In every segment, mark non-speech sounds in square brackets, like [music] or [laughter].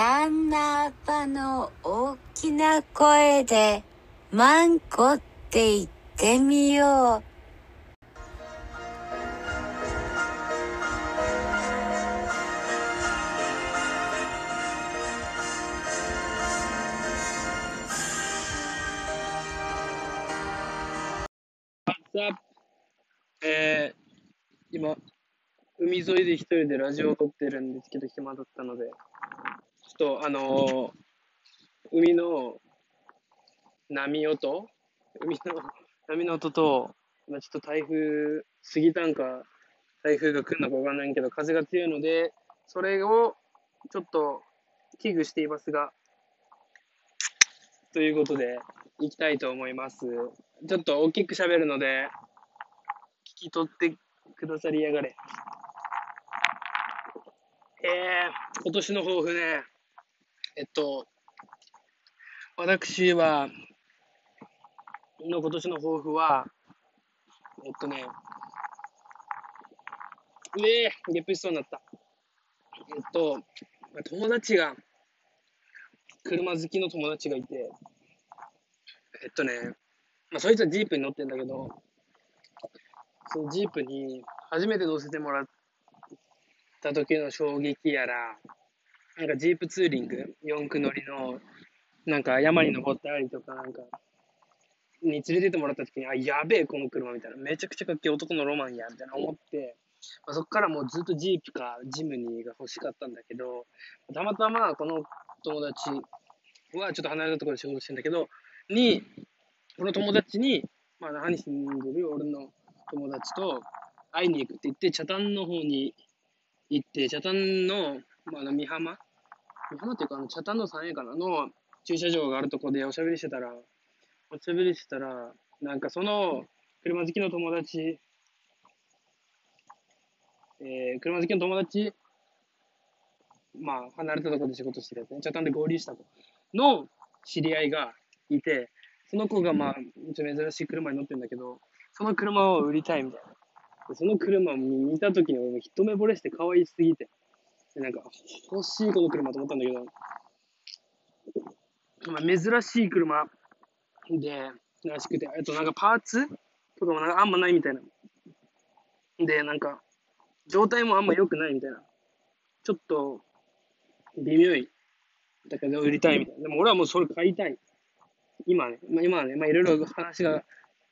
七葉の大きな声で、マンコって言ってみよう。さあ、えー、今、海沿いで一人でラジオを撮ってるんですけど、暇だったので、と、あのー海の波音海の波の音と、今ちょっと台風過ぎたんか、台風が来るのかわかんないけど、風が強いので、それをちょっと危惧していますが、ということで、行きたいと思います。ちょっと大きく喋るので、聞き取ってくださりやがれ。えー、今年の抱負ね、えっと、私は、の今年の抱負は、えっとね、うえー、ゲップしそうになった。えっと、友達が、車好きの友達がいて、えっとね、まあ、そいつはジープに乗ってんだけど、そのジープに初めて乗せてもらった時の衝撃やら、なんかジープツーリング、四駆乗りの、なんか山に登ったりとか、なんか、に連れてってもらった時に、あ、やべえ、この車みたいな。めちゃくちゃかっけえ男のロマンや、みたいな思って、まあ、そっからもうずっとジープかジムニーが欲しかったんだけど、たまたまこの友達はちょっと離れたところで仕事してんだけど、に、この友達に、まあ、何住んでる俺の友達と会いに行くって言って、北谷の方に行って、北谷の、まあ、あの、美浜美浜っていうか、あの、北谷の三栄かなの駐車場があるとこでおしゃべりしてたら、おしゃべりしてたら、なんかその、車好きの友達、えー、車好きの友達、まあ、離れたとこで仕事してるやつね、北谷で合流した子の知り合いがいて、その子がまあ、ちょっと珍しい車に乗ってるんだけど、その車を売りたいみたいな。その車を見たときに俺も一目惚れして可愛すぎて、なんか、欲しいこの車と思ったんだけど、まあ、珍しい車で、らしくて、えっとなんかパーツとかもなんかあんまないみたいな。で、なんか、状態もあんま良くないみたいな。ちょっと、微妙い。だけど売りたいみたいな。でも俺はもうそれ買いたい。今ね、まあ、今はね、まあいろいろ話が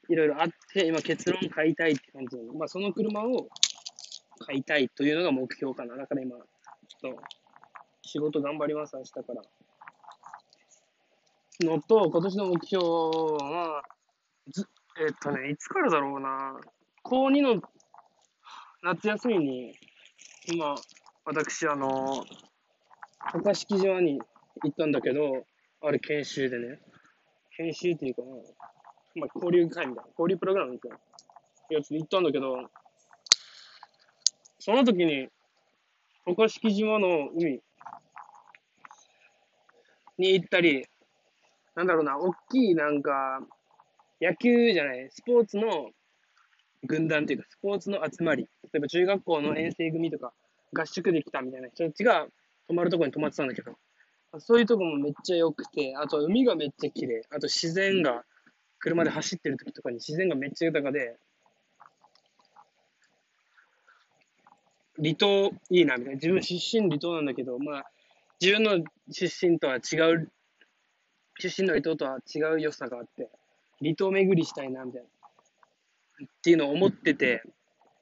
いろいろあって、今結論買いたいって感じなの。まあその車を買いたいというのが目標かな。だから今、ちょっと仕事頑張ります、明日から。のと、今年の目標は、ずえっとね、いつからだろうな。高2の夏休みに、今、私、あの、高敷島に行ったんだけど、あれ研修でね、研修っていうかな、まあ、交流会みたいな、交流プログラムみたいなやつで行ったんだけど、その時に、高敷島の海に行ったり、なんだろうな、大きいなんか、野球じゃない、スポーツの軍団っていうか、スポーツの集まり、例えば中学校の遠征組とか、合宿で来たみたいな人たちが泊まるとこに泊まってたんだけど、そういうとこもめっちゃ良くて、あと海がめっちゃ綺麗、あと自然が、車で走ってる時とかに自然がめっちゃ豊かで、離島いいなみたいな。自分出身離島なんだけど、まあ、自分の出身とは違う、出身の離島とは違う良さがあって、離島巡りしたいなみたいな。っていうのを思ってて、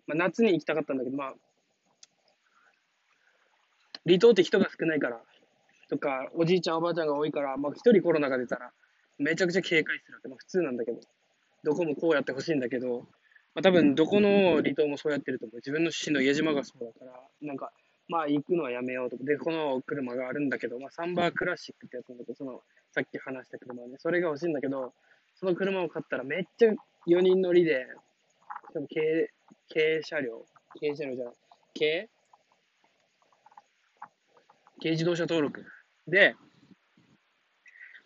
まあ、夏に行きたかったんだけど、まあ、離島って人が少ないから、とか、おじいちゃんおばあちゃんが多いから、まあ、一人コロナが出たら、めちゃくちゃ警戒するわけ。まあ、普通なんだけど、どこもこうやってほしいんだけど、まあ、多分どこの離島もそうやってると思う。自分の出身の家島がそうだから、なんか、まあ行くのはやめようとか。で、この車があるんだけど、まあサンバークラシックってやつなんだけど、その、さっき話した車ね、それが欲しいんだけど、その車を買ったらめっちゃ4人乗りで、多分軽、軽車両、軽車両じゃない、軽軽自動車登録で、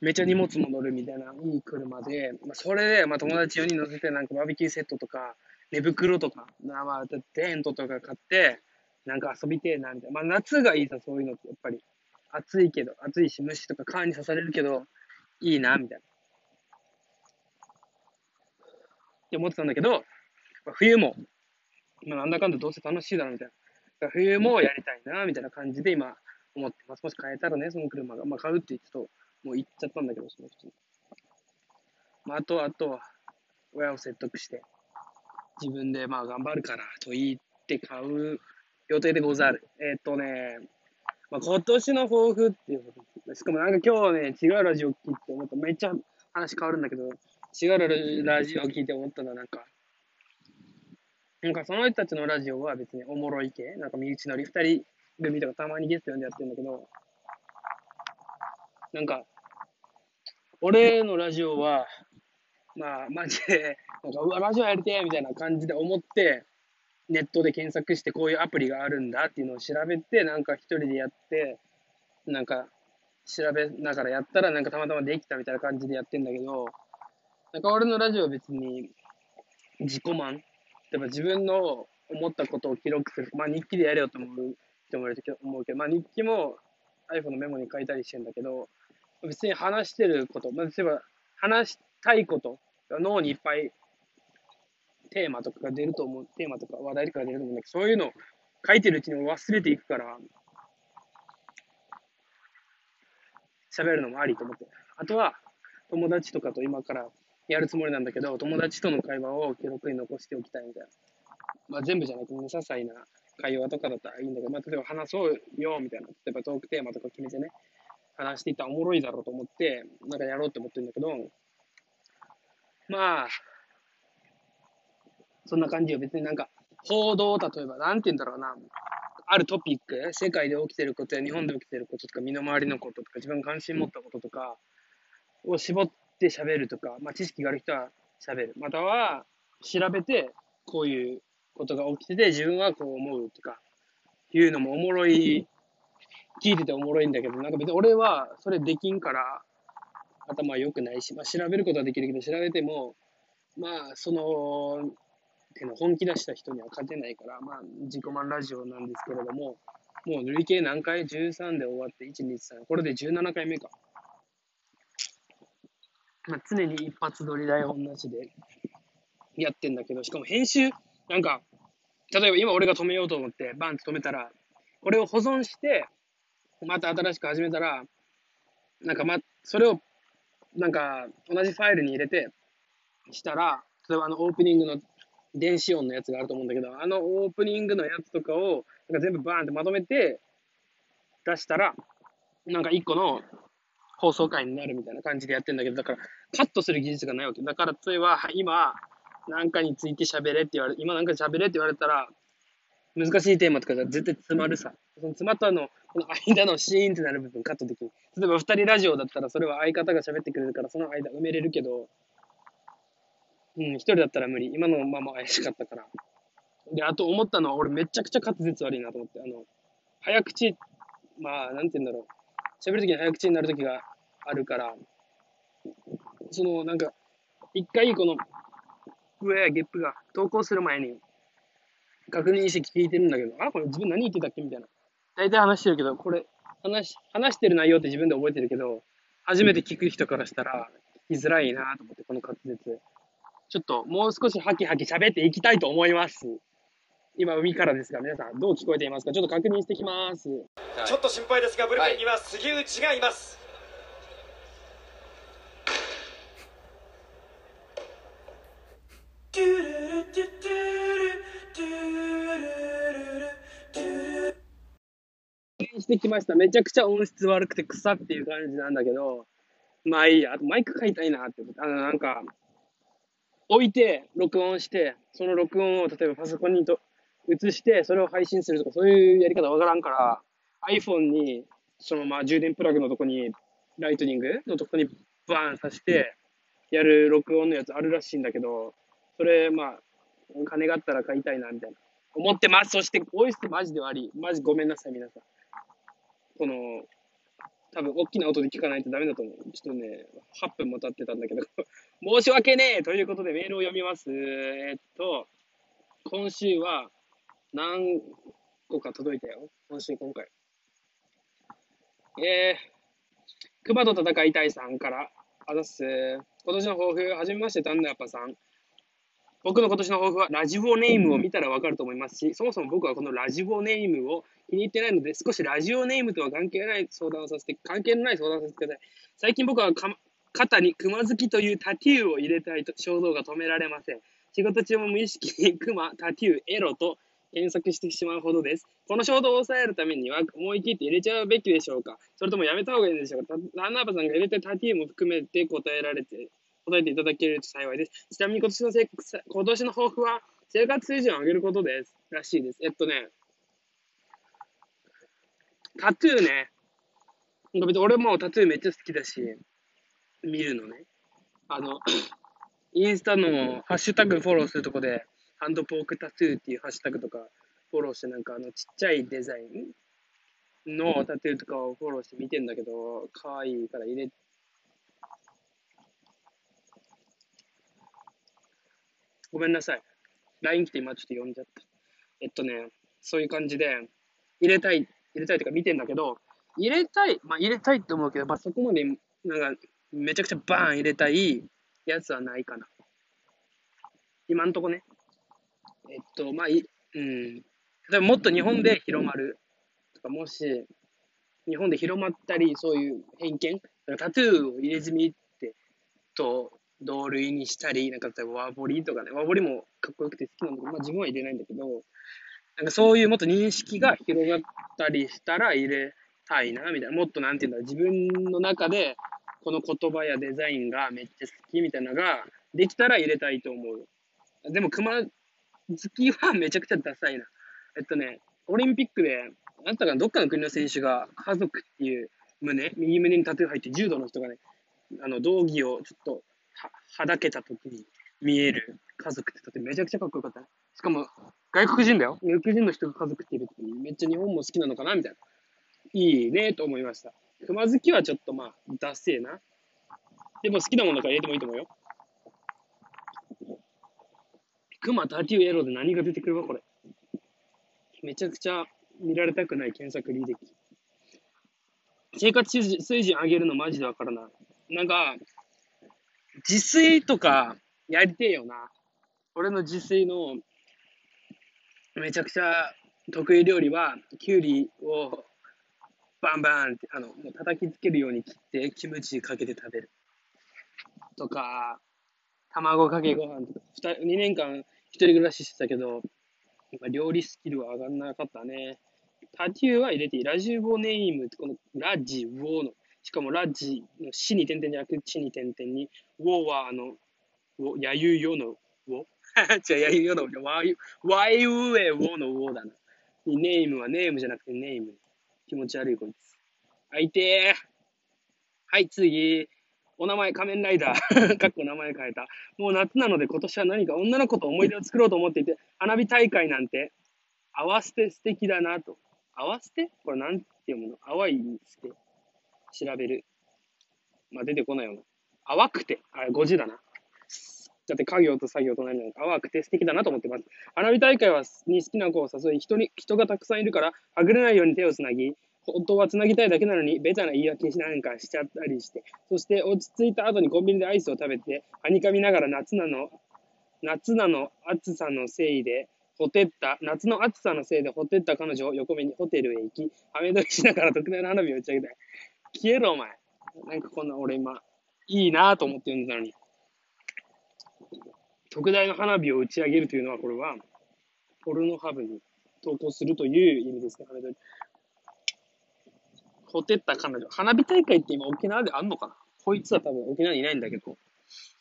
めっちゃ荷物も乗るみたいないい車で、まあ、それで、まあ、友達4人乗せて、なんかバーベキューセットとか、寝袋とか、まあ、テントとか買って、なんか遊びてえな、みたいな。まあ、夏がいいさ、そういうのって、やっぱり。暑いけど、暑いし、虫とか蚊に刺されるけど、いいな、みたいな。って思ってたんだけど、まあ冬も、まあ、なんだかんだどうせ楽しいだろうみたいな。冬もやりたいな、みたいな感じで今思ってます。もし買えたらね、その車が。まあ買うって言ってと、もう行っちゃったんだけど、その人に。まああとは、あとは、親を説得して、自分でまあ頑張るからと言って買う予定でござる。えー、っとね、まあ、今年の抱負っていうことしかもなんか今日ね、違うラジオ聞いて思った。めっちゃ話変わるんだけど、違うラジオ聞いて思ったのはなんか、なんかその人たちのラジオは別におもろい系、なんか身内乗り二人組とかたまにゲスト呼んでやってるんだけど、なんか、俺のラジオは、まあ、マジで、なんか、うわ、ラジオやりてえみたいな感じで思って、ネットで検索してこういうアプリがあるんだっていうのを調べて、なんか一人でやって、なんか調べながらやったらなんかたまたまできたみたいな感じでやってんだけど、なんか俺のラジオは別に自己満例えば自分の思ったことを記録する。まあ日記でやれよと思う人もいると思うけど、まあ日記も iPhone のメモに書いたりしてんだけど、別に話してること、まあ、例えば話したいこと脳にいっぱいテーマとかが出ると思う、テーマとか話題とかが出ると思うんだけど、そういうのを書いてるうちに忘れていくから、喋るのもありと思って。あとは、友達とかと今からやるつもりなんだけど、友達との会話を記録に残しておきたいみたいな。まあ全部じゃなくて、ね、些細な会話とかだったらいいんだけど、まあ例えば話そうよみたいな。例えばトークテーマとか決めてね、話していったらおもろいだろうと思って、なんかやろうって思ってるんだけど、まあ、そんな感じよ。別になんか、報道、例えば、なんて言うんだろうな。あるトピック、世界で起きてることや日本で起きてることとか、身の回りのこととか、自分が関心持ったこととかを絞って喋るとか、まあ、知識がある人は喋る。または、調べて、こういうことが起きてて、自分はこう思うとか、いうのもおもろい、聞いてておもろいんだけど、なんか別に俺はそれできんから、頭良くないし、まあ、調べることはできるけど、調べても、まあ、その、ての本気出した人には勝てないから、まあ、自己満ラジオなんですけれども、もう累計何回 ?13 で終わって、1、2、3、これで17回目か。まあ、常に一発撮り台本なしでやってんだけど、しかも編集、なんか、例えば今俺が止めようと思って、バンって止めたら、これを保存して、また新しく始めたら、なんかま、それを、なんか、同じファイルに入れて、したら、例えばあのオープニングの電子音のやつがあると思うんだけど、あのオープニングのやつとかを、なんか全部バーンってまとめて出したら、なんか一個の放送回になるみたいな感じでやってんだけど、だからカットする技術がないわけ。だから例えば、今、なんかについて喋れって言われ、今なんか喋れって言われたら、難しいテーマとかじゃ絶対詰まるさ。その詰まったの、この間のシーンってなる部分カットできる。例えば二人ラジオだったらそれは相方が喋ってくれるからその間埋めれるけど、うん、一人だったら無理。今のまま怪しかったから。で、あと思ったのは、俺めちゃくちゃ滑舌悪いなと思って、あの、早口、まあ、なんて言うんだろう。喋るときに早口になるときがあるから、その、なんか、一回この、上やゲップが投稿する前に、確認して聞いてるんだけど、あ、これ自分何言ってたっけ？みたいな。大体話してるけど、これ、話、話してる内容って自分で覚えてるけど、初めて聞く人からしたら、聞きづらいなと思って、この滑舌。ちょっともう少しハキハキ喋っていきたいと思います。今、海からですが、皆さん、どう聞こえていますか？ちょっと確認してきます。ちょっと心配ですが、ブルペンには杉内がいます。してきました。めちゃくちゃ音質悪くて草っていう感じなんだけど、まあいいや。あとマイク買いたいなって思って。あの、なんか、置いて、録音して、その録音を例えばパソコンにと移して、それを配信するとか、そういうやり方わからんから、iPhone に、そのまあ充電プラグのとこに、ライトニングのとこにバーンさして、やる録音のやつあるらしいんだけど、それ、まあ、金があったら買いたいな、みたいな。思ってます。そして、音質マジで悪い。マジごめんなさい、皆さん。この、多分大きな音で聞かないとダメだと思う。ちょっとね、8分も経ってたんだけど [laughs] 申し訳ねえということでメールを読みます。え、っと、今週は何個か届いたよ。今週、今回。えー、熊と戦いたいさんから、あざっす。今年の抱負、はじめまして、タンナヤパさん。僕の今年の抱負は、ラジオネームを見たらわかると思いますし、そもそも僕はこのラジオネームを気に入ってないので、少しラジオネームとは関係ない相談をさせて、関係のない相談をさせてください。最近僕はか肩に熊好きというタトゥーを入れたいと衝動が止められません。仕事中も無意識に熊、タトゥー、エロと検索してしまうほどです。この衝動を抑えるためには思い切って入れちゃうべきでしょうか？それともやめた方がいいでしょうか？ランナーバさんが入れたタトゥーも含めて答えられて、答えていただけると幸いです。ちなみに今年のせ今年の抱負は生活水準を上げることです。らしいです。えっとね、タトゥーね、なんか別に俺もタトゥーめっちゃ好きだし、見るのね。あの、インスタのハッシュタグフォローするとこで、ハンドポークタトゥーっていうハッシュタグとかフォローして、なんかあのちっちゃいデザインのタトゥーとかをフォローして見てんだけど、可愛いから入れ、ごめんなさい。LINE 来て今ちょっと読んじゃった。えっとね、そういう感じで、入れたい、入れたいとか見てんだけど、入れたい、まあ入れたいって思うけど、まあそこまで、なんか、めちゃくちゃバーン入れたいやつはないかな。今んとこね。えっと、まあ、い、うん。例えばもっと日本で広まるとか、もし、日本で広まったり、そういう偏見、タトゥーを入れ墨って、と、同類にしたり、なんか例えばワーボリとかね、ワーボリもかっこよくて好きなんだけど、まあ自分は入れないんだけど、なんかそういうもっと認識が広がったりしたら入れたいな、みたいな。もっとなんていうんだろう、自分の中で、この言葉やデザインがめっちゃ好きみたいなのができたら入れたいと思う。でも、熊好きはめちゃくちゃダサいな。えっとね、オリンピックで、あったかな、どっかの国の選手が家族っていう胸、右胸にタトゥー入って柔道の人がね、あの、道着をちょっとは、だけた時に見える家族ってタトゥーめちゃくちゃかっこよかった。しかも、外国人だよ。外国人の人が家族っているってめっちゃ日本も好きなのかなみたいな。いいねと思いました。熊好きはちょっとまあ、ダセーな。でも好きなものだから入れてもいいと思うよ。熊タトゥーエロで何が出てくるわ、これ。めちゃくちゃ見られたくない検索履歴。生活水準上げるのマジでわからない。なんか、自炊とかやりてえよな。俺の自炊のめちゃくちゃ得意料理は、きゅうりをバンバンって、あの、もう叩きつけるように切って、キムチかけて食べる。とか、卵かけご飯とか、2, 2年間一人暮らししてたけど、今料理スキルは上がんなかったね。タトゥーは入れていい。ラジウオネームって、このラジウォの、しかもラッジの死に点々じゃなくて、地に点々に、ウォーはあの、ウォ、やゆよのウォ [laughs] 違う、やゆよのウォ、ワイ、ワイウエウォーのウォーだな。ネームはネームじゃなくてネーム。気持ち悪いこいつ。あいてー。はい、次。お名前、仮面ライダー。[laughs] かっこ名前変えた。もう夏なので今年は何か女の子と思い出を作ろうと思っていて、花火大会なんて、合わせて素敵だなと。合わせて？これなんて読むの？淡いにして。調べる。まあ、出てこないよな。淡くて。あれ、5時だな。だって家業と作業と何なのか淡くて素敵だなと思ってます。花火大会はに好きな子を誘い、人に、人がたくさんいるから、はぐれないように手をつなぎ、本当はつなぎたいだけなのに、ベタな言い訳しなんかしちゃったりして、そして落ち着いた後にコンビニでアイスを食べて、はにかみながら夏なの、夏なの暑さのせいで、ほてった、夏の暑さのせいでほてった彼女を横目にホテルへ行き、はめ撮りしながら特大の花火を打ち上げたい。消えろ、お前。なんかこんな俺今、いいなと思って読んでたのに。特大の花火を打ち上げるというのは、これは、ポルノハブに投稿するという意味ですね、はめ撮り。ほてった彼女。花火大会って今沖縄であんのかな？こいつは多分沖縄にいないんだけど。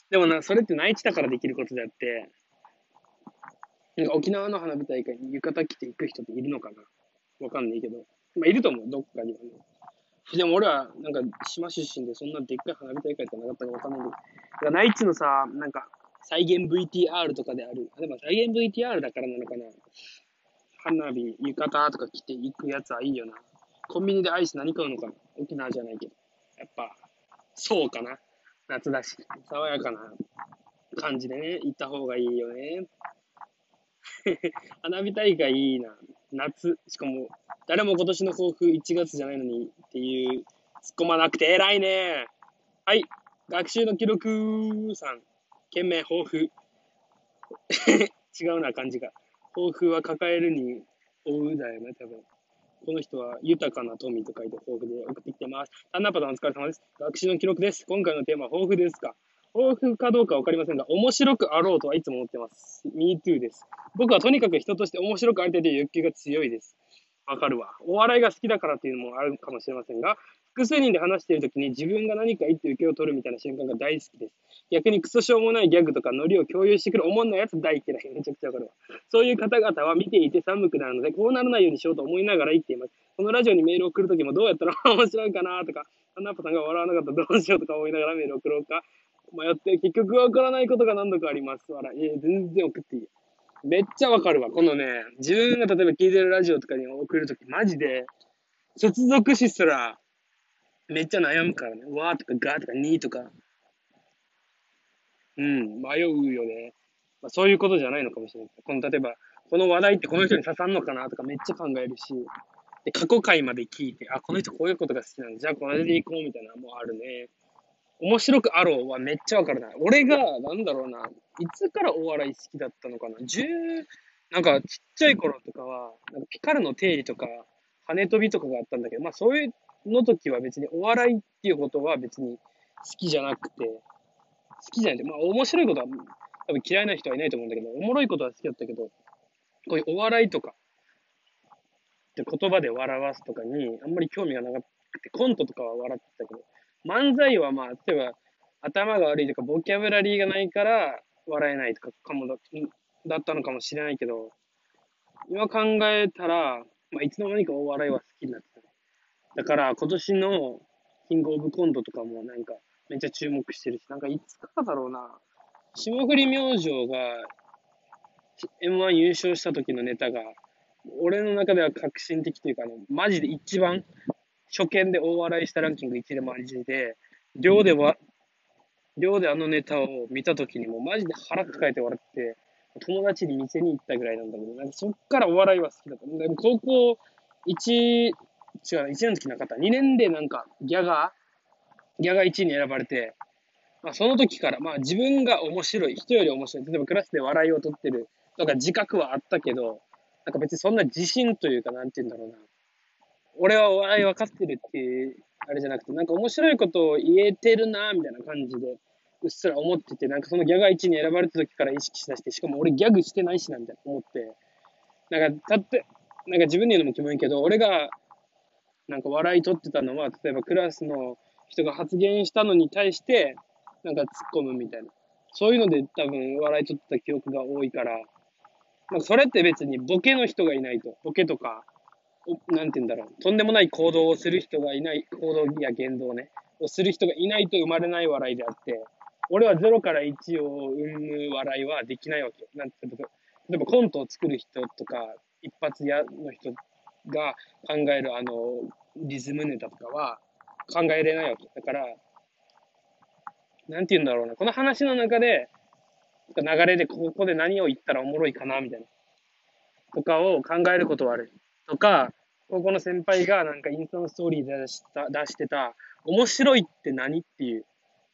でもな、それって内地だからできることであって、なんか沖縄の花火大会に浴衣着て行く人っているのかな？わかんないけど。まあ、いると思う、どっかにはね。でも俺は、なんか、島出身でそんなでっかい花火大会ってなかったかわかんないけど。だから内地のさ、なんか、再現 VTR とかである。でも再現 VTR だからなのかな花火、浴衣とか着て行くやつはいいよな。コンビニでアイス何買うのかな沖縄じゃないけど。やっぱ、そうかな。夏だし、爽やかな感じでね、行った方がいいよね。[laughs] 花火大会いいな。夏。しかも、誰も今年の抱負1月じゃないのにっていう、突っ込まなくて偉いね。はい。学習の記録さん。懸命抱負。[laughs] 違うな、漢字が。抱負は抱えるに追うだよね、多分。この人は豊かな富と書いて抱負で送ってきてます。タンナパさんお疲れ様です。学習の記録です。今回のテーマは抱負ですか？抱負かどうかわかりませんが、面白くあろうとはいつも思ってます。me too です。僕はとにかく人として面白くありたいという欲求が強いです。わかるわ。お笑いが好きだからっていうのもあるかもしれませんが、複数人で話しているときに自分が何か言って受けを取るみたいな瞬間が大好きです。逆にクソしょうもないギャグとかノリを共有してくるおもんないやつ大嫌い。めちゃくちゃわかるわ。そういう方々は見ていて寒くなるので、こうならないようにしようと思いながら生きています。このラジオにメールを送るときもどうやったら面白いかなとか、アンナッパさんが笑わなかったらどうしようとか思いながらメールを送ろうか迷って、結局わからないことが何度かあります。笑い。いや全然送っていい。めっちゃわかるわ。このね、自分が例えば聞いてるラジオとかに送るとき、マジで、接続詞すら、めっちゃ悩むからね。わーとかがーとかにーとか。うん、迷うよね。まあ、そういうことじゃないのかもしれない。この、例えば、この話題ってこの人に刺さんのかなとかめっちゃ考えるし、で、過去回まで聞いて、あ、この人こういうことが好きなんだ。じゃあこれで行こうみたいなのもあるね。面白くあろうはめっちゃわかるない。俺が、なんだろうな、いつからお笑い好きだったのかな。10、なんかちっちゃい頃とかは、なんかピカルの定理とか、羽飛びとかがあったんだけど、まあそういうの時は別にお笑いっていうことは別に好きじゃなくて、好きじゃない。まあ面白いことは多分嫌いな人はいないと思うんだけど、おもろいことは好きだったけど、こういうお笑いとか、で言葉で笑わすとかにあんまり興味がなくて、コントとかは笑ってたけど、漫才はまあ、例えば頭が悪いとかボキャブラリーがないから笑えないとかかもだだったのかもしれないけど、今考えたら、まあ、いつの間にかお笑いは好きになってた。だから今年のキングオブコントとかもなんかめっちゃ注目してるし、なんかいつかだろうな、霜降り明星が M1 優勝した時のネタが、俺の中では革新的というか、マジで一番初見で大笑いしたランキング1でマジで、寮では、寮であのネタを見た時にもうマジで腹抱えて笑って、友達に店に行ったぐらいなんだけど、なんかそっからお笑いは好きだった。でも高校1、違うな、1年の時なかった。2年でなんかギャガーギャガー1位に選ばれて、まあ、その時から、まあ自分が面白い、人より面白い。例えばクラスで笑いを取ってるとか自覚はあったけど、なんか別にそんな自信というか、なんて言うんだろうな。俺はお笑い分かってるっていう、あれじゃなくて、なんか面白いことを言えてるな、みたいな感じで、うっすら思ってて、なんかそのギャガー1に選ばれた時から意識しだして、しかも俺ギャグしてないしな、みたいな思って、なんか、たって、なんか自分で言うのもキモいけど、俺が、なんか笑い取ってたのは、例えばクラスの人が発言したのに対して、なんか突っ込むみたいな。そういうので多分笑い取ってた記憶が多いから、なんかそれって別にボケの人がいないと、ボケとか、なんて言うんだろう、とんでもない行動をする人がいない、行動や言動ね、をする人がいないと生まれない笑いであって、俺は0から1を生む笑いはできないわけ。なんて例えばコントを作る人とか、一発屋の人が考えるあの、リズムネタとかは考えれないわけ。だから、なんて言うんだろうな。この話の中で、流れでここで何を言ったらおもろいかな、みたいな。とかを考えることはある。とか、高校の先輩がなんかインスタのストーリーで出した出してた、面白いって何っていう、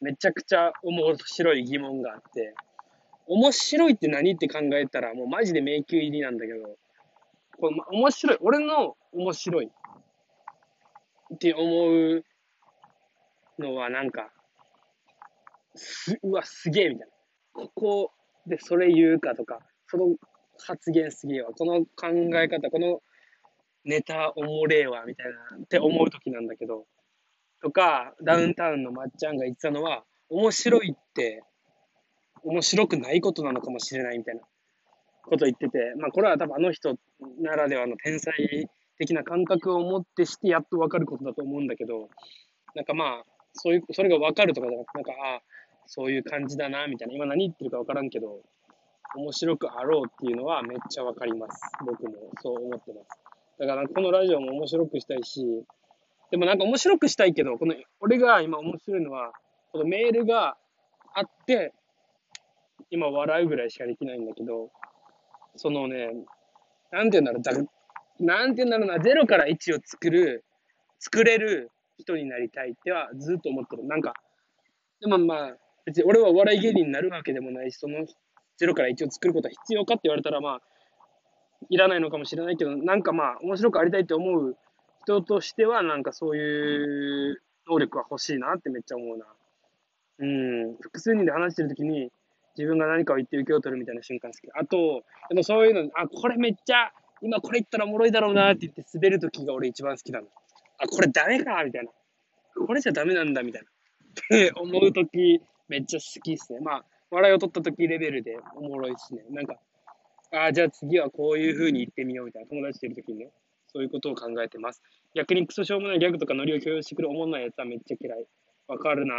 めちゃくちゃ面白い疑問があって、面白いって何って考えたら、もうマジで迷宮入りなんだけど、この面白い、俺の面白いって思うのはなんか、す、うわ、すげえみたいな。ここでそれ言うかとか、その発言すげえわ。この考え方、このネタおもれえわ、みたいな、って思う時なんだけど、とか、ダウンタウンのまっちゃんが言ってたのは、面白いって、面白くないことなのかもしれないみたいなこと言ってて、まあこれは多分あの人ならではの天才的な感覚を持ってしてやっと分かることだと思うんだけど、なんかまあ、そういう、それが分かるとかじゃなくて、なんか、ああ、そういう感じだな、みたいな。今何言ってるか分からんけど、面白くあろうっていうのはめっちゃ分かります。僕もそう思ってます。だからこのラジオも面白くしたいし、でもなんか面白くしたいけど、この、俺が今面白いのは、このメールがあって、今笑うぐらいしかできないんだけど、そのね、なんて言うんだろう、だなんて言うんだろうな、0から1を作る、作れる人になりたいってはずっと思ってる。なんか、でもまあ、別に俺はお笑い芸人になるわけでもないし、その0から1を作ることは必要かって言われたらまあ、いらないのかもしれないけど、なんかまあ、面白くありたいって思う人としては、なんかそういう能力は欲しいなってめっちゃ思うな。うん、複数人で話してるときに、自分が何かを言って受けを取るみたいな瞬間好き。あと、でもそういうの、あ、これめっちゃ、今これ言ったらおもろいだろうなって言って滑るときが俺一番好きなの。あ、これダメかみたいな。これじゃダメなんだみたいな。って思うときめっちゃ好きっすね。まあ、[laughs] 笑いを取ったときレベルでおもろいっすね。なんか、あ、じゃあ次はこういう風に言ってみようみたいな。友達といるときにね。そういうことを考えてます。逆にクソしょうもないギャグとかノリを共有してくるおもんないやつはめっちゃ嫌い。わかるな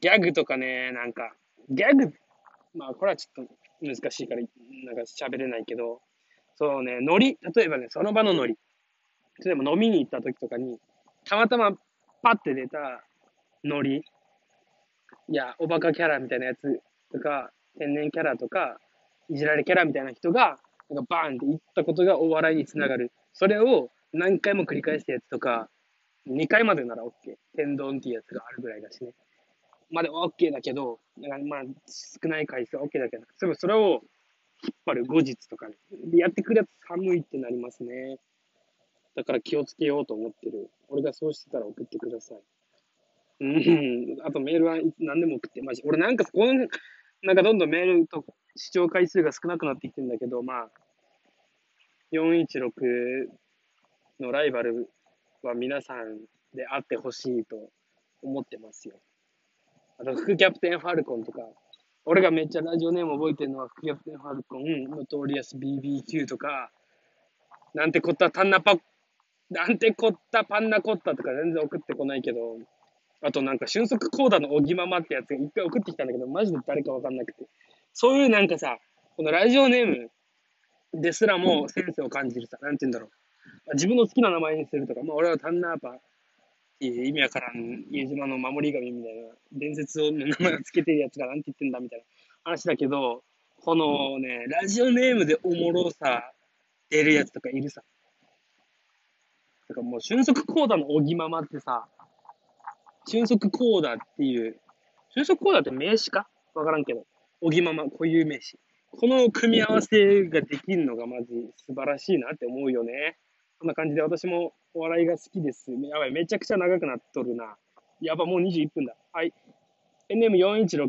ギャグとかね、なんか、ギャグ、まあこれはちょっと難しいから、なんか喋れないけど、そうね、ノリ、例えばね、その場のノリ。例えば飲みに行った時とかに、たまたまパッて出たノリ、いや、おバカキャラみたいなやつとか、天然キャラとか、いじられキャラみたいな人が、なんかバーンって言ったことがお笑いにつながる。それを何回も繰り返したやつとか、2回までなら OK。天丼っていうやつがあるぐらいだしね。まで OK だけど、だからまあ少ない回数は OK だけど、それそれを引っ張る後日とかでやってくるやつ寒いってなりますね。だから気をつけようと思ってる。俺がそうしてたら送ってください。うん。あとメールは何でも送って、マジ。俺なんかこの、なんかどんどんメールと視聴回数が少なくなってきてるんだけど、まあ、416のライバルは皆さんであってほしいと思ってますよ。あと、副キャプテンファルコンとか、俺がめっちゃラジオネーム覚えてるのは、副キャプテンファルコン、ノトリアス BBQ とか、なんてこったタンナパ、なんてこったパンナコッタとか全然送ってこないけど、あとなんか俊足コーダのおぎままってやつが一回送ってきたんだけど、マジで誰かわかんなくて。そういうなんかさ、このラジオネームですらもセンスを感じるさ、なんて言うんだろう。自分の好きな名前にするとか、まあ俺はタンナーパっていう意味わからん家島の守り神みたいな伝説の名前をつけてるやつがなんて言ってんだみたいな話だけど、このね、ラジオネームでおもろさ出るやつとかいるさ。だからもう俊足コーダのおぎままってさ、俊足コーダーっていう、俊足コーダーって名詞か？わからんけど。おぎまま固有名詞。この組み合わせができるのがまず素晴らしいなって思うよね。こんな感じで私もお笑いが好きです。やばい、めちゃくちゃ長くなっとるな。やば、もう21分だ。はい。NM4163。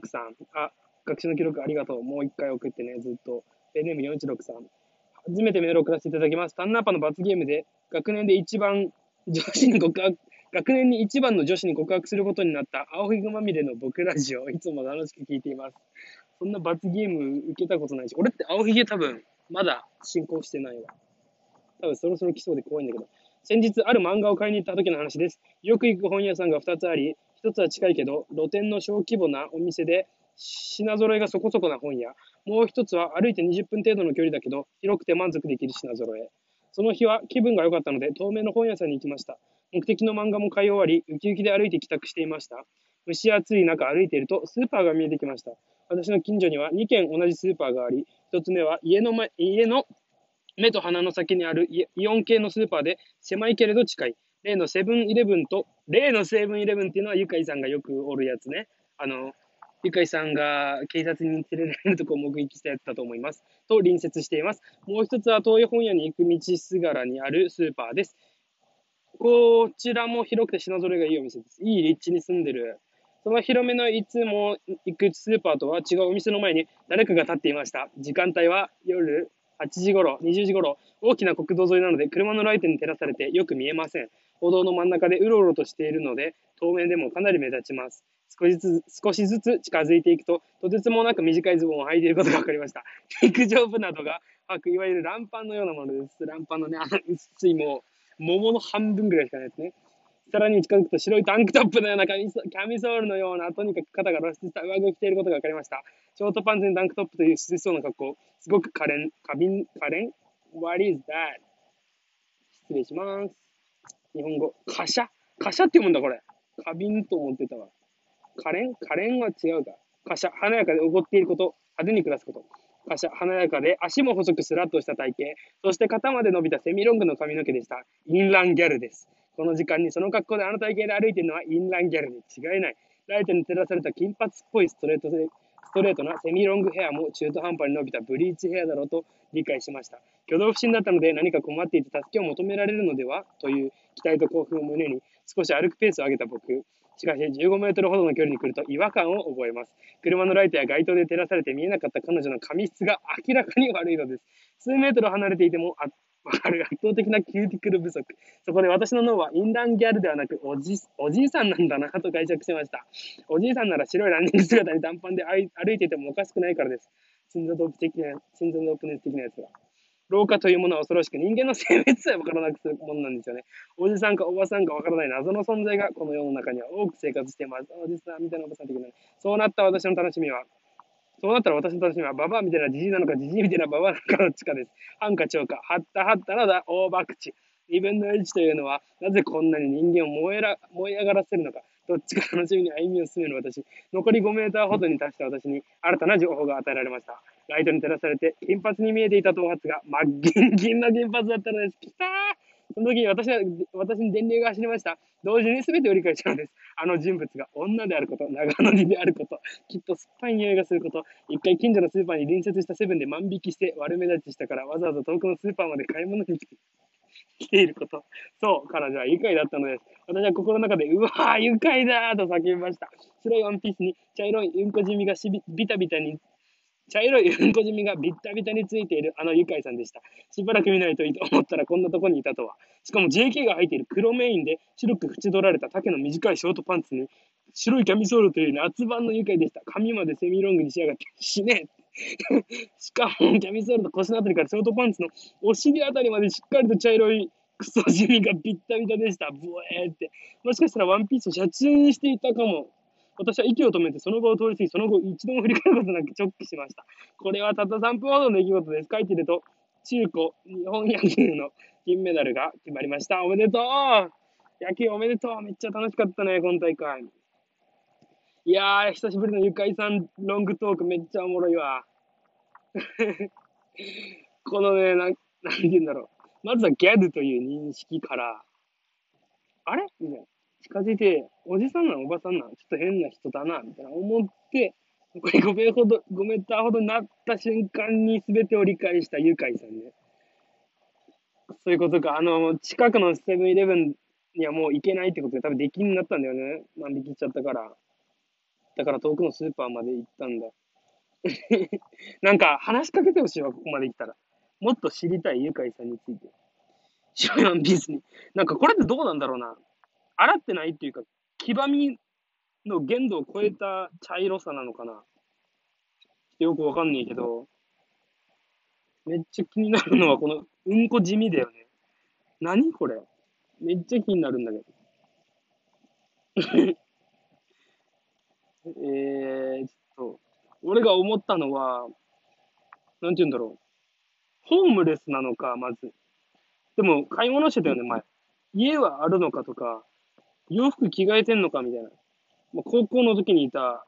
あ、学習の記録ありがとう。もう一回送ってね、ずっと。NM4163。初めてメールを送らせていただきます。タンナーパの罰ゲームで、学年で一番女子に告白、学年に一番の女子に告白することになった青ひぐまみれの僕ラジオ、いつも楽しく聞いています。そんな罰ゲーム受けたことないし、俺って青ひげ多分、まだ進行してないわ。多分そろそろ来そうで怖いんだけど。先日、ある漫画を買いに行った時の話です。よく行く本屋さんが2つあり、1つは近いけど、露店の小規模なお店で、品揃えがそこそこな本屋。もう1つは歩いて20分程度の距離だけど、広くて満足できる品揃え。その日は気分が良かったので、透明の本屋さんに行きました。目的の漫画も買い終わり、ウキウキで歩いて帰宅していました。蒸し暑い中歩いていると、スーパーが見えてきました。私の近所には2軒同じスーパーがあり、1つ目は家の前、家の目と鼻の先にあるイオン系のスーパーで狭いけれど近い。例のセブンイレブンと、例のセブンイレブンっていうのはゆかいさんがよくおるやつね。あの、ゆかいさんが警察に連れられるとこを目撃したやつだと思います。と隣接しています。もう一つは遠い本屋に行く道すがらにあるスーパーです。こちらも広くて品揃えがいいお店です。いい立地に住んでる。その広めのいつも行くスーパーとは違うお店の前に誰かが立っていました。時間帯は夜8時頃、20時頃、大きな国道沿いなので車のライトに照らされてよく見えません。歩道の真ん中でうろうろとしているので、透明でもかなり目立ちます。少しずつ、少しずつ近づいていくと、とてつもなく短いズボンを履いていることが分かりました。[laughs] 陸上部などが履く、いわゆるランパンのようなものです。ランパンのね、あの薄いもう、桃の半分ぐらいしかないですね。さらに近づくと白いタンクトップのようなキャミソールのような、とにかく肩が露出した上着を着ていることが分かりました。ショートパンツにタンクトップという涼しそうな格好。すごく可憐、過敏、可憐 ?What is that? 失礼します。日本語。貨車貨車って読むんだ、これ。過敏と思ってたわ。可憐？可憐は違うか。貨車。華やかでおごっていること。派手に暮らすこと。華、やかで、足も細くスラッとした体型、そして肩まで伸びたセミロングの髪の毛でした。インランギャルです。この時間にその格好であの体型で歩いているのはインランギャルに違いない。ライトに照らされた金髪っぽいストレートで、ストレートなセミロングヘアも中途半端に伸びたブリーチヘアだろうと理解しました。挙動不審だったので何か困っていて助けを求められるのでは？という期待と興奮を胸に少し歩くペースを上げた僕。しかし15メートルほどの距離に来ると違和感を覚えます。車のライトや街灯で照らされて見えなかった彼女の髪質が明らかに悪いのです。数メートル離れていてもわかる圧倒的なキューティクル不足。そこで私の脳はインランギャルではなくおじおじいさんなんだなと解釈しました。おじいさんなら白いランニング姿に短パンで歩いていてもおかしくないからです。心臓ドープ的な、心臓ドープネス的なやつは。老化というものは恐ろしく人間の性別さえわからなくするものなんですよね。おじさんかおばさんかわからない謎の存在がこの世の中には多く生活しています。おじさんみたいなおばさん的な。そうなった私の楽しみは、そうなったら私の楽しみは、ババアみたいなじじいなのか、じじいみたいなババアなのかどっちかです。半か超か、はったはったのだ、大博打。二分の一というのは、なぜこんなに人間を燃えら燃え上がらせるのか。どっちか楽しみに歩みを進める私。残り5メーターほどに達した私に、新たな情報が与えられました。ライトに照らされて、金髪に見えていた頭髪が、真っ銀銀な金髪だったのです。きたーその時に私は、私に電流が走りました。同時に全てを理解したのです。あの人物が女であること、長野にであること、きっと酸っぱい匂いがすること、一回近所のスーパーに隣接したセブンで万引きして悪目立ちしたからわざわざ遠くのスーパーまで買い物に来ていること。そう、彼女は愉快だったのです。私は心の中で、うわー、愉快だーと叫びました。白いワンピースに茶色いうんこじみがしびビタビタに茶色いうんこじみがビタビタについているあのゆかいさんでした。しばらく見ないといいと思ったらこんなとこにいたとは。しかも JK が入っている黒メインで白く縁取られた丈の短いショートパンツに白いキャミソールという夏版のゆかいでした。髪までセミロングに仕上がって死ね [laughs] しかもキャミソールと腰のあたりからショートパンツのお尻あたりまでしっかりと茶色いクソ地味がビッタビタでした。ブエーって。もしかしたらワンピースを車中にしていたかも。私は息を止めてその場を通り過ぎ、その後一度も振り返ることなく直帰しました。これはたった3分ほどの出来事です。書いてると、中古日本野球の金メダルが決まりました。おめでとう野球おめでとうめっちゃ楽しかったね、今大会。いやー、久しぶりのゆかいさんロングトークめっちゃおもろいわ。[laughs] このね、なん、なんて言うんだろう。まずはギャルという認識から、あれ？みたいな。近づいて、おじさんなの？おばさんなの？ちょっと変な人だな、みたいな思って、これ5メほど、5メーターほどなった瞬間に全てを理解したゆかいさんね。そういうことか。あの、近くのセブンイレブンにはもう行けないってことで多分出禁になったんだよね。万引きしちゃったから。だから遠くのスーパーまで行ったんだ。[laughs] なんか話しかけてほしいわ、ここまで行ったら。もっと知りたいゆかいさんについて。白いワンピースに。なんかこれってどうなんだろうな。洗ってないっていうか、黄ばみの限度を超えた茶色さなのかな。よくわかんないけど、めっちゃ気になるのはこのうんこ地味だよね。何これめっちゃ気になるんだけど。えー、ちょっと、俺が思ったのは、なんて言うんだろう。ホームレスなのか、まず。でも、買い物してたよね、前。家はあるのかとか、洋服着替えてんのかみたいな。まあ、高校の時にいた、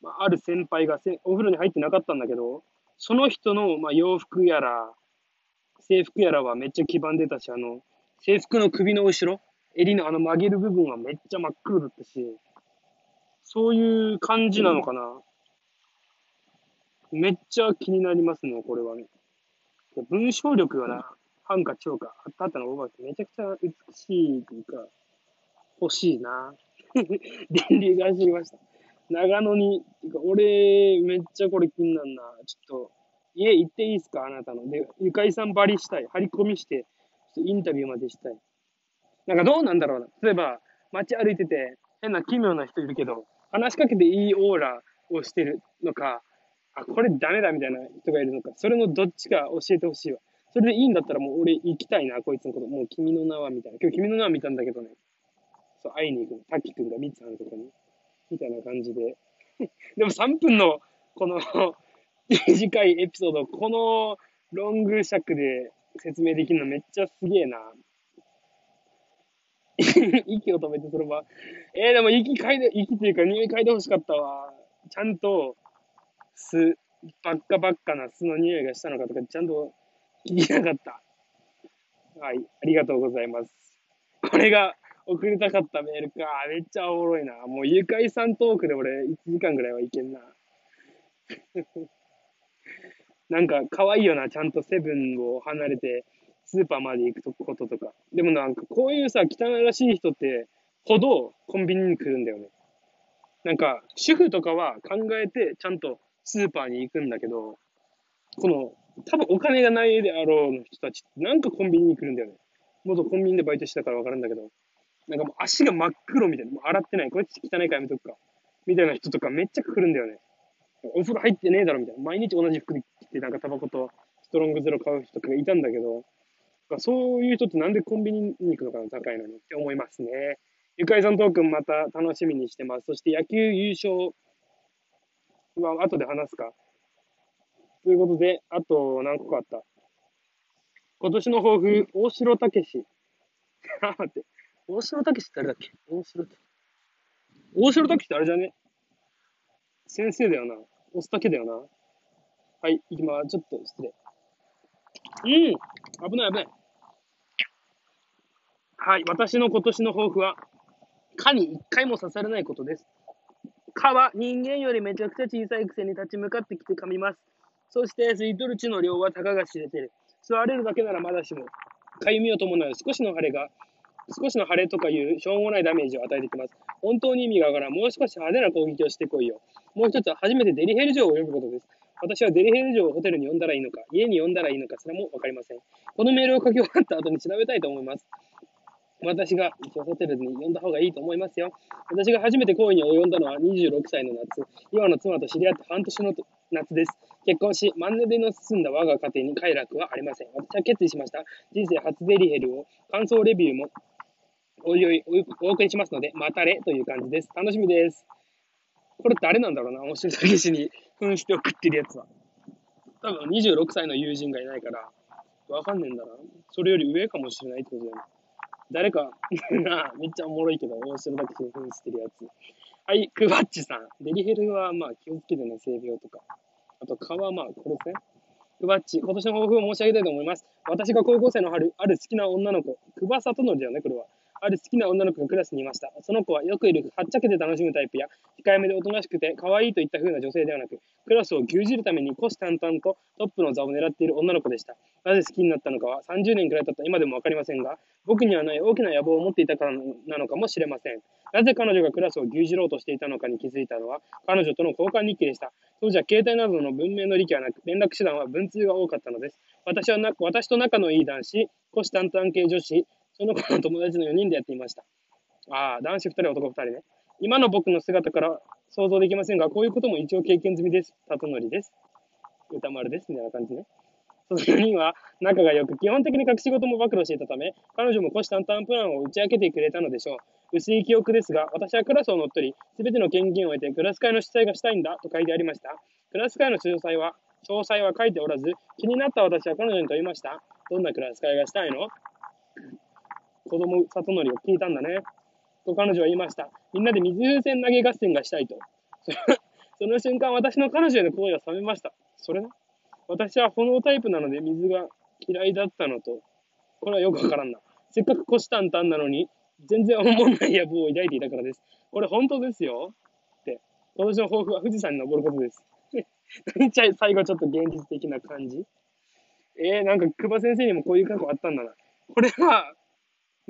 まあ、ある先輩がせお風呂に入ってなかったんだけど、その人の、まあ、洋服やら、制服やらはめっちゃ黄ばんでたし、あの、制服の首の後ろ、襟のあの曲げる部分はめっちゃ真っ黒だったし、そういう感じなのかな。めっちゃ気になりますね、これはね。文章力がな、半か超か、あったあったの覚えてめちゃくちゃ美しいというか、欲しいな。[laughs] 電流が走りました。長野に、俺、めっちゃこれ気になるな。ちょっと、家行っていいですか？あなたの。で、ゆかいさんばりしたい。張り込みして、インタビューまでしたい。なんかどうなんだろうな。例えば、街歩いてて、変な奇妙な人いるけど、話しかけていいオーラをしてるのか、あ、これダメだみたいな人がいるのか、それのどっちか教えてほしいわ。それでいいんだったらもう俺行きたいな、こいつのこと。もう君の名はみたいな。今日君の名は見たんだけどね。そう、会いに行くの。滝くんがミツさんとこに。みたいな感じで。[laughs] でも3分の、この [laughs] 短いエピソード、このロング尺で説明できるのめっちゃすげえな。[laughs] 息を止めてその場。えー、でも息嗅いで、息っていうか匂い嗅いでほしかったわ。ちゃんと、吸、ばっかばっかな巣の匂いがしたのかとか、ちゃんと聞きなかった。はい、ありがとうございます。これが送りたかったメールか。めっちゃおもろいな。もう愉快さんトークで俺1時間ぐらいはいけんな。[laughs] なんか可愛いよな。ちゃんとセブンを離れてスーパーまで行くこととか。でもなんかこういうさ、汚いらしい人ってほどコンビニに来るんだよね。なんか主婦とかは考えてちゃんとスーパーに行くんだけど、この多分お金がないであろうの人たちってなんかコンビニに来るんだよね。元コンビニでバイトしてたからわかるんだけど、なんかもう足が真っ黒みたいな、もう洗ってない、こいつ汚いからやめとくか。みたいな人とかめっちゃ来るんだよね。お風呂入ってねえだろみたいな。毎日同じ服着てなんかタバコとストロングゼロ買う人とかいたんだけど、そういう人ってなんでコンビニに行くのかな、高いのにって思いますね。ゆかいさんトークンまた楽しみにしてます。そして野球優勝は後で話すか。ということで、あと何個かあった。今年の抱負、大城武史。[laughs] あ、待って。大城武史って誰だっけ？大城大城武史ってあれじゃね？先生だよな。押すだけだよな。はい、行きます。ちょっと失礼。うん危ない危ない。はい、私の今年の抱負は、蚊に一回も刺されないことです。蚊は人間よりめちゃくちゃ小さいくせに立ち向かってきて噛みます。そして吸い取る血の量はたかが知れてる。吸われるだけならまだしも、かゆみを伴う少しの腫れが、少しの腫れとかいうしょうもないダメージを与えてきます。本当に意味がわからん。もう少し派手な攻撃をしてこいよ。もう一つは初めてデリヘル城を呼ぶことです。私はデリヘル城をホテルに呼んだらいいのか、家に呼んだらいいのかすらもわかりません。このメールを書き終わった後に調べたいと思います。私が一応ホテルに呼んだ方がいいと思いますよ。私が初めて行為に及んだのは26歳の夏。今の妻と知り合って半年の夏です。結婚し、マンネリの進んだ我が家庭に快楽はありません。私は決意しました。人生初デリヘルを、感想レビューも、おいおいお送りしますので、またれという感じです。楽しみです。これ誰なんだろうな、面白い詐欺師に扮して送ってるやつは。多分26歳の友人がいないから、わかんねえんだな。それより上かもしれないってことだよね。誰かな、めっちゃおもろいけど、面白だけ興奮してるやつ。はい、クバッチさん。デリヘルはまあ気をつけてね、性病とか。あと、蚊はまあ殺せ。クバッチ、今年の抱負を申し上げたいと思います。私が高校生の春、ある好きな女の子、クバサトノリだよね、これは。ある好きな女の子がクラスにいました。その子はよくいるはっちゃけて楽しむタイプや、控えめでおとなしくて可愛いといった風な女性ではなく、クラスを牛耳るために虎視眈々とトップの座を狙っている女の子でした。なぜ好きになったのかは30年くらい経った今でもわかりませんが、僕にはない大きな野望を持っていたからなのかもしれません。なぜ彼女がクラスを牛耳ろうとしていたのかに気づいたのは、彼女との交換日記でした。当時は携帯などの文明の利器はなく、連絡手段は文通が多かったのです。私はな私と仲のいい男子、虎視眈々系女子、その子の友達の4人でやっていました。ああ、男子2人、男2人ね。今の僕の姿から想像できませんが、こういうことも一応経験済みです。里のりです。歌丸です。みたいな感じね。その4人は仲が良く、基本的に隠し事も暴露していたため、彼女も虎視眈々プランを打ち明けてくれたのでしょう。薄い記憶ですが、私はクラスを乗っ取り、すべての権限を得て、クラス会の主催がしたいんだと書いてありました。クラス会の詳細は、詳細は書いておらず、気になった私は彼女に問いました。どんなクラス会がしたいの？子供、里則を聞いたんだね。と彼女は言いました。みんなで水風船投げ合戦がしたいと。[laughs] その瞬間、私の彼女への声が冷めました。それな私は炎タイプなので水が嫌いだったのと、これはよくわからんな。せっかく虎視眈々なのに、全然思んない野望を抱いていたからです。これ本当ですよって。今年の抱負は富士山に登ることです。[laughs] めっちゃ最後ちょっと現実的な感じ。えー、なんか、久保先生にもこういう過去あったんだな。これは、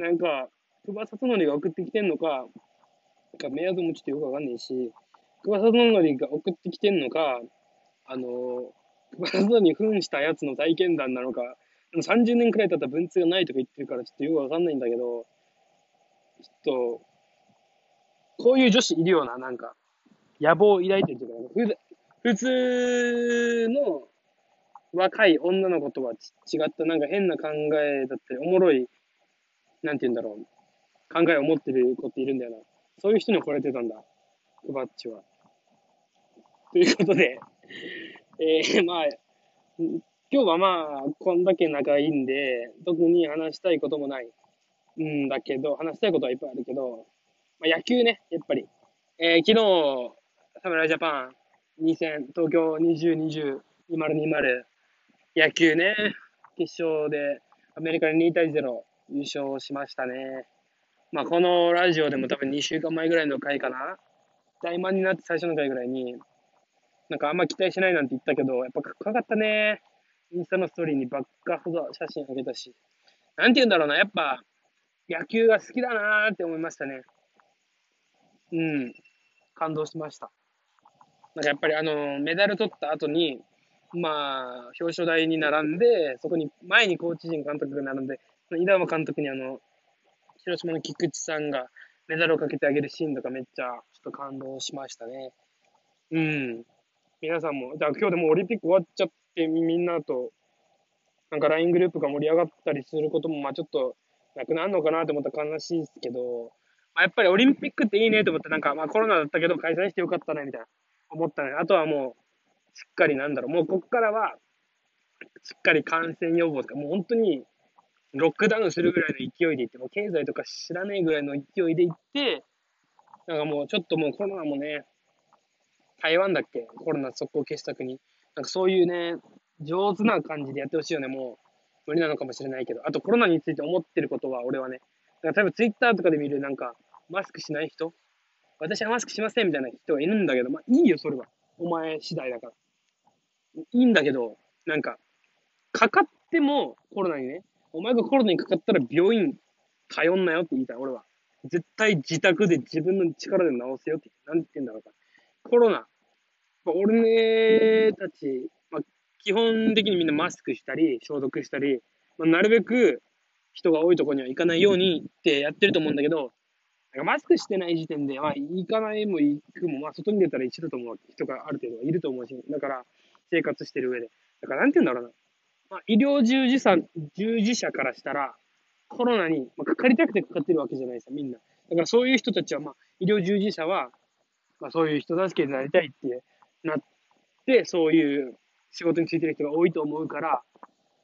なんか、久保里則が送ってきてんのか、かメアドもちょっとよくわかんないし、久保里則が送ってきてんのか、あの、久保里則に扮したやつの体験談なのか、30年くらい経った文通がないとか言ってるからちょっとよくわかんないんだけど、ちょっと、こういう女子いるような、なんか、野望を抱いてるというか、普通の若い女の子とは違ったなんか変な考えだったり、おもろい、なんて言うんだろう、考えを持ってる子っているんだよな。そういう人に惚れてたんだ、クバッチは。ということで、[laughs] えー、まあ、今日はまあ、こんだけ仲いいんで、特に話したいこともないんだけど、話したいことはいっぱいあるけど、まあ、野球ね、やっぱり。えー、昨日、侍ジャパン2戦、東京2020、2020、野球ね、決勝でアメリカに2対0優勝しましたね。まあ、このラジオでも多分2週間前ぐらいの回かな。大満になって最初の回ぐらいに、なんかあんま期待しないなんて言ったけど、やっぱかっこよかったね。インスタのストーリーにばっかほど写真あげたし。なんて言うんだろうな、やっぱ、野球が好きだなーって思いましたね。うん。感動しました。なんかやっぱりあの、メダル取った後に、まあ、表彰台に並んで、そこに、前にコーチ陣監督が並んで、稲葉監督にあの、広島の菊池さんがメダルをかけてあげるシーンとかめっちゃちょっと感動しましたね。うん。皆さんも、じゃあ今日でもオリンピック終わっちゃってみんなと、なんか LINE グループが盛り上がったりすることも、まあちょっとなくなるのかなと思ったら悲しいですけど、まあ、やっぱりオリンピックっていいねと思って、なんかまあコロナだったけど開催してよかったねみたいな思ったね。あとはもう、しっかりなんだろう、もうこっからは、しっかり感染予防とか、もう本当にロックダウンするぐらいの勢いでいって、もう経済とか知らねえぐらいの勢いでいって、なんかもうちょっともうコロナもね、台湾だっけ？コロナ速攻消した国。なんかそういうね、上手な感じでやってほしいよね、もう。無理なのかもしれないけど。あとコロナについて思ってることは、俺はね。だから例えばツイッターとかで見るなんか、マスクしない人？私はマスクしませんみたいな人がいるんだけど、まあいいよ、それは。お前次第だから。いいんだけど、なんか、かかってもコロナにね、お前がコロナにかかったら病院通んなよって言いたい、俺は。絶対自宅で自分の力で治せよって。なんて言うんだろうか。コロナ。俺たち、まあ、基本的にみんなマスクしたり、消毒したり、まあ、なるべく人が多いところには行かないようにってやってると思うんだけど、なんかマスクしてない時点で、まあ、行かないも行くも、まあ、外に出たら一緒だと思う人がある程度いると思うし、だから、生活してる上で。だから、なんて言うんだろうな。まあ、医療従事者、従事者からしたら、コロナに、まあ、かかりたくてかかってるわけじゃないですか、みんな。だからそういう人たちは、まあ、医療従事者は、まあ、そういう人助けになりたいってなって、そういう仕事についてる人が多いと思うから、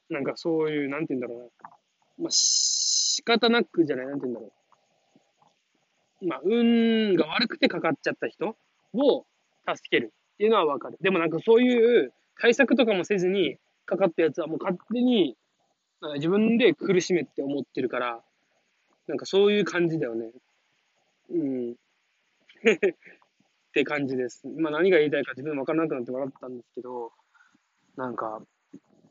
なんかそういう、なんて言うんだろうな。まあ、仕方なくじゃない、なんて言うんだろう。まあ、運が悪くてかかっちゃった人を助けるっていうのはわかる。でもなんかそういう対策とかもせずに、かかったやつはもう勝手に、なんか自分で苦しめって思ってるから、なんかそういう感じだよね。うん。[laughs] って感じです。まあ何が言いたいか自分分からなくなって笑ったんですけど、なんか、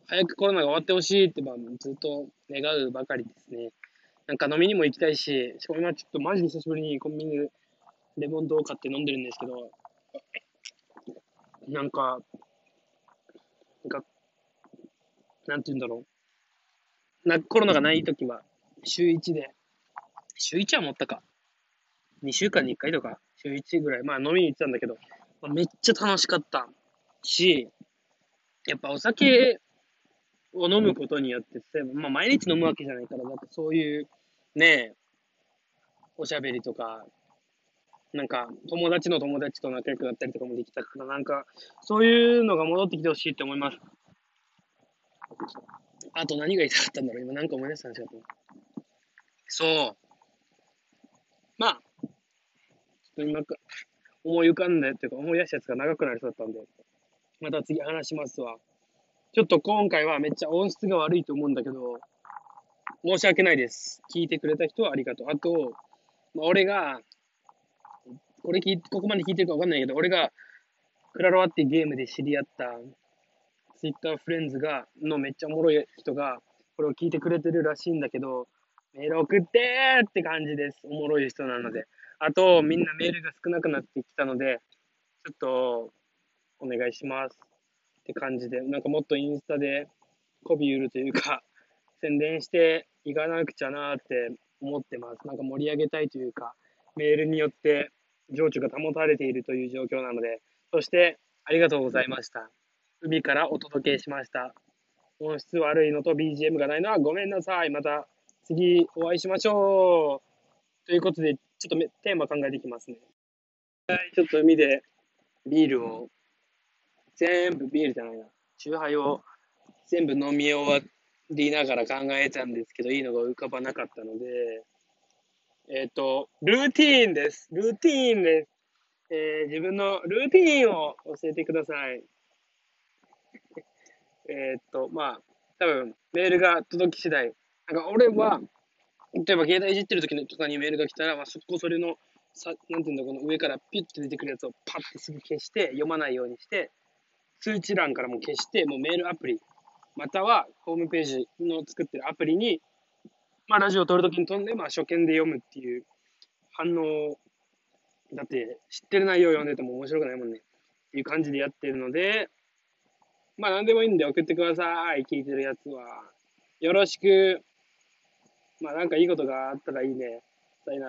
早くコロナが終わってほしいって、まあ、ずっと願うばかりですね。なんか飲みにも行きたいし、しかも今ちょっとマジで久しぶりにコンビニでレモンドを買って飲んでるんですけど、なんか、なんかなんて言うんだろう。な、コロナがない時は、週1で、週1は持ったか。2週間に1回とか、週1ぐらい、まあ飲みに行ってたんだけど、まあ、めっちゃ楽しかったし、やっぱお酒を飲むことによって、まあ毎日飲むわけじゃないから、なんかそういう、ねえおしゃべりとか、なんか友達の友達と仲良くなったりとかもできたから、なんかそういうのが戻ってきてほしいって思います。あと何が言いたかったんだろう今なんか思い出したんですよ。そう。まあ、ちょっと今か、思い浮かんだっていうか思い出したやつが長くなりそうだったんで、また次話しますわ。ちょっと今回はめっちゃ音質が悪いと思うんだけど、申し訳ないです。聞いてくれた人はありがとう。あと、まあ、俺が、これ聞ここまで聞いてるかわかんないけど、俺が、クラロワっていうゲームで知り合ったツイッターフレンズが、のめっちゃおもろい人が、これを聞いてくれてるらしいんだけど、メール送ってーって感じです。おもろい人なので。あと、みんなメールが少なくなってきたので、ちょっと、お願いします。って感じで、なんかもっとインスタで、媚び売るというか、宣伝していかなくちゃなって思ってます。なんか盛り上げたいというか、メールによって情緒が保たれているという状況なので、そして、ありがとうございました。海からお届けしました。音質悪いのと BGM がないのはごめんなさい。また次お会いしましょう。ということで、ちょっとテーマ考えていきますね。はい、ちょっと海でビールを、全部ビールじゃないな、チューハイを全部飲み終わりながら考えたんですけど、いいのが浮かばなかったので、えっ、ー、と、ルーティーンです。ルーティーンです。えー自分のルーティーンを教えてください。えっと、まあ、多分、メールが届き次第。なんか俺は、例えば携帯いじってる時とかにメールが来たら、まあ、そこそれの、さなんていうんだ、この上からピュッて出てくるやつをパッてすぐ消して、読まないようにして、通知欄からも消して、もうメールアプリ、またはホームページの作ってるアプリに、まあ、ラジオを撮るときに飛んで、まあ、初見で読むっていう反応だって、知ってる内容を読んでても面白くないもんね。っていう感じでやってるので、まあ、何でもいいんで送ってください。聞いてるやつは。よろしく。まあ、なんかいいことがあったらいいね。さよなら。